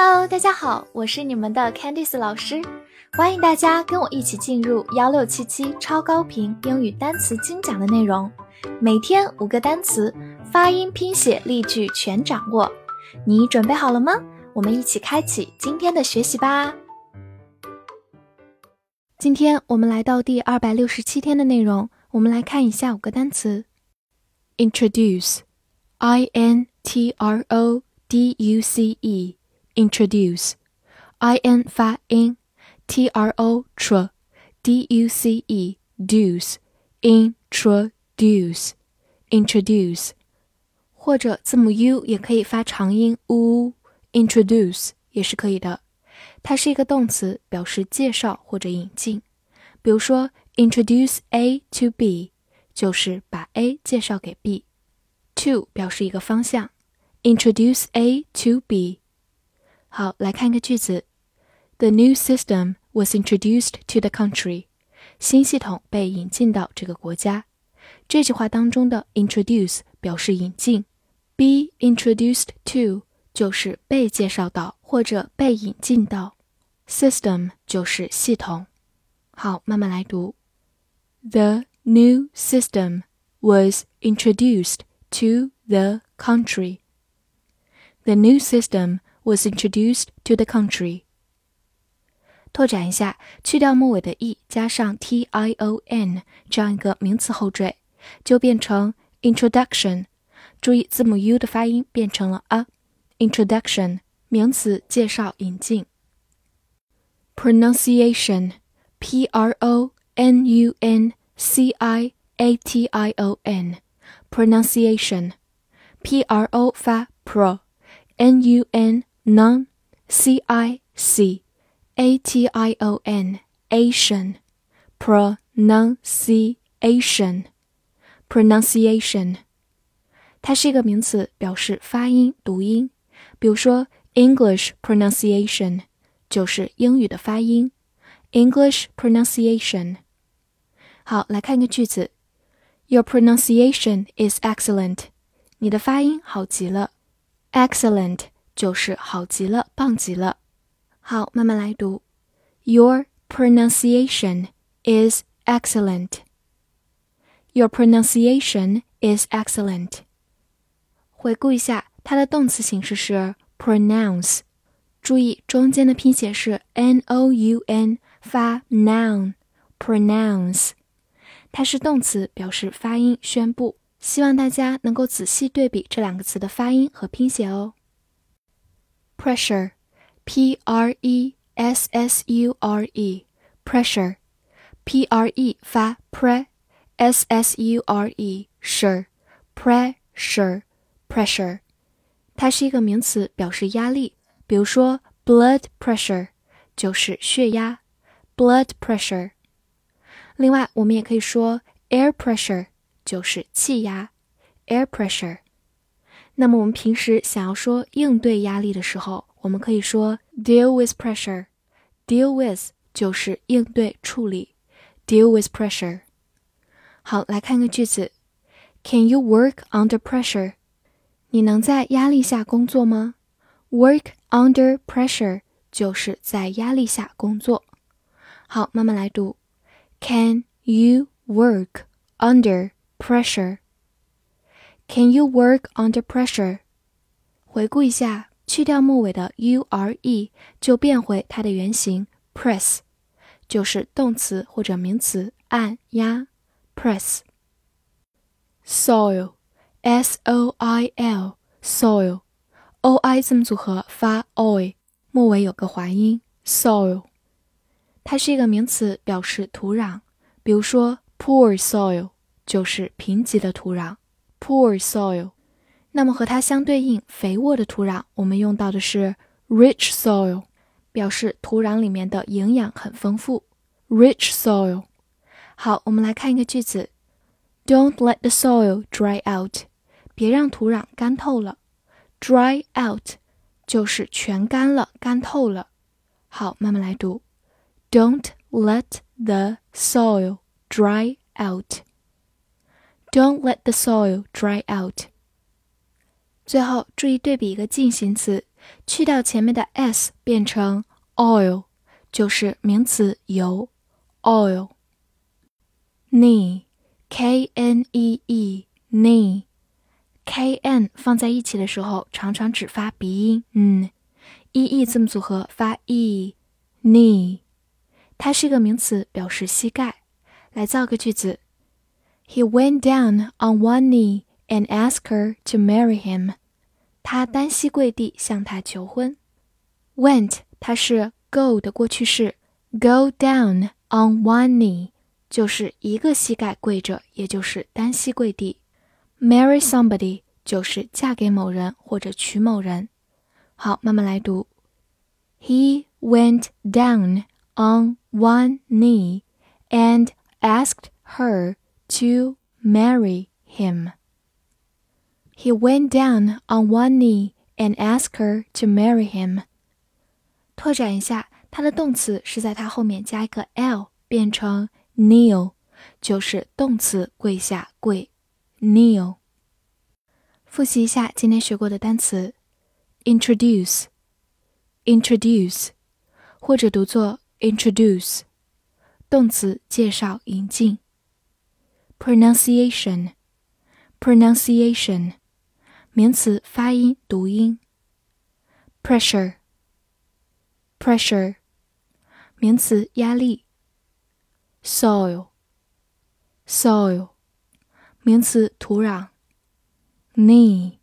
Hello，大家好，我是你们的 Candice 老师，欢迎大家跟我一起进入幺六七七超高频英语单词精讲的内容，每天五个单词，发音、拼写、例句全掌握，你准备好了吗？我们一起开启今天的学习吧。今天我们来到第二百六十七天的内容，我们来看一下五个单词：introduce，i n t r o d u c e。introduce，i n 发音，t r o tr d u c e duce，introduce，introduce，或者字母 u 也可以发长音 u，introduce 也是可以的。它是一个动词，表示介绍或者引进。比如说，introduce A to B 就是把 A 介绍给 B。To 表示一个方向，introduce A to B。 好，来看一个句子：The new system was introduced to the country。新系统被引进到这个国家。这句话当中的 introduce 表示引进，be introduced to 就是被介绍到或者被引进到，system 就是系统。好，慢慢来读。The new system was introduced to the country. The new system was introduced to the country。拓展一下，去掉末尾的 e，加上 t i o n 这样一个名词后缀，就变成 introduction。注意字母 u 的发音变成了 a。introduction 名词，介绍、引进。pronunciation p r o n u n c i a t i o n pronunciation p r o 发 pro n u n non c i c a t i o n ation pronunciation pronunciation，它是一个名词，表示发音、读音。比如说，English pronunciation 就是英语的发音。English pronunciation。好，来看一个句子：Your pronunciation is excellent。你的发音好极了。Excellent。 就是好极了，棒极了。好，慢慢来读。Your pronunciation is excellent. Your pronunciation is excellent. 回顾一下，它的动词形式是 pronounce。注意中间的拼写是 n o u n 发 noun pronounce，它是动词，表示发音、宣布。希望大家能够仔细对比这两个词的发音和拼写哦。 pressure, p r e s s u r e, pressure, p r e 发 pre, s s u r e, sure, pressure, pressure，它是一个名词，表示压力。比如说 blood pressure 就是血压，blood pressure。另外，我们也可以说 air pressure 就是气压，air pressure。 那么我们平时想要说应对压力的时候，我们可以说 deal with pressure。deal with 就是应对处理，deal with pressure。好，来看个句子：Can you work under pressure？你能在压力下工作吗？Work under pressure 就是在压力下工作。好，慢慢来读：Can you work under pressure？Can you work under pressure？回顾一下，去掉末尾的 u r e，就变回它的原形 press，就是动词或者名词按压 press。soil，s o i l，soil，o i 字母组合发 oi，末尾有个滑音 soil，它是一个名词，表示土壤。比如说 poor soil，就是贫瘠的土壤。 Poor soil，那么和它相对应肥沃的土壤，我们用到的是 rich soil，表示土壤里面的营养很丰富。Rich soil。好，我们来看一个句子：Don't let the soil dry out，别让土壤干透了。Dry out 就是全干了、干透了。好，慢慢来读：Don't let the soil dry out。Don't let the soil dry out。最后注意对比一个进行词去掉前面的 s 变成 oil，就是名词油 oil。knee，k n e e，knee，k n 放在一起的时候常常只发鼻音，嗯，e e 字母组合发 e，knee，它是一个名词，表示膝盖。来造个句子 ：He went down on one knee and asked her to marry him. 他单膝跪地向她求婚。Went 它是 go 的过去式，go down on one knee 就是一个膝盖跪着，也就是单膝跪地。Marry somebody 就是嫁给某人或者娶某人。好，慢慢来读。He went down on one knee and asked her To marry him. He went down on one knee and asked her to marry him. 拓展一下，它的动词是在它后面加一个 l，变成 kneel，就是动词跪下跪，kneel。复习一下今天学过的单词：introduce，introduce，或者读作 introduce，动词介绍引进；pronunciation，pronunciation。名词发音读音，pressure，pressure，名词压力；soil，soil，名词土壤；knee，knee，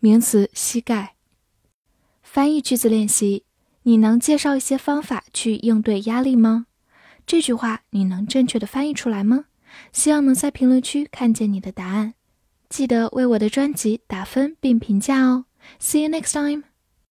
名词膝盖。翻译句子练习：你能介绍一些方法去应对压力吗？这句话你能正确的翻译出来吗？希望能在评论区看见你的答案。记得为我的专辑打分并评价哦。See you next time.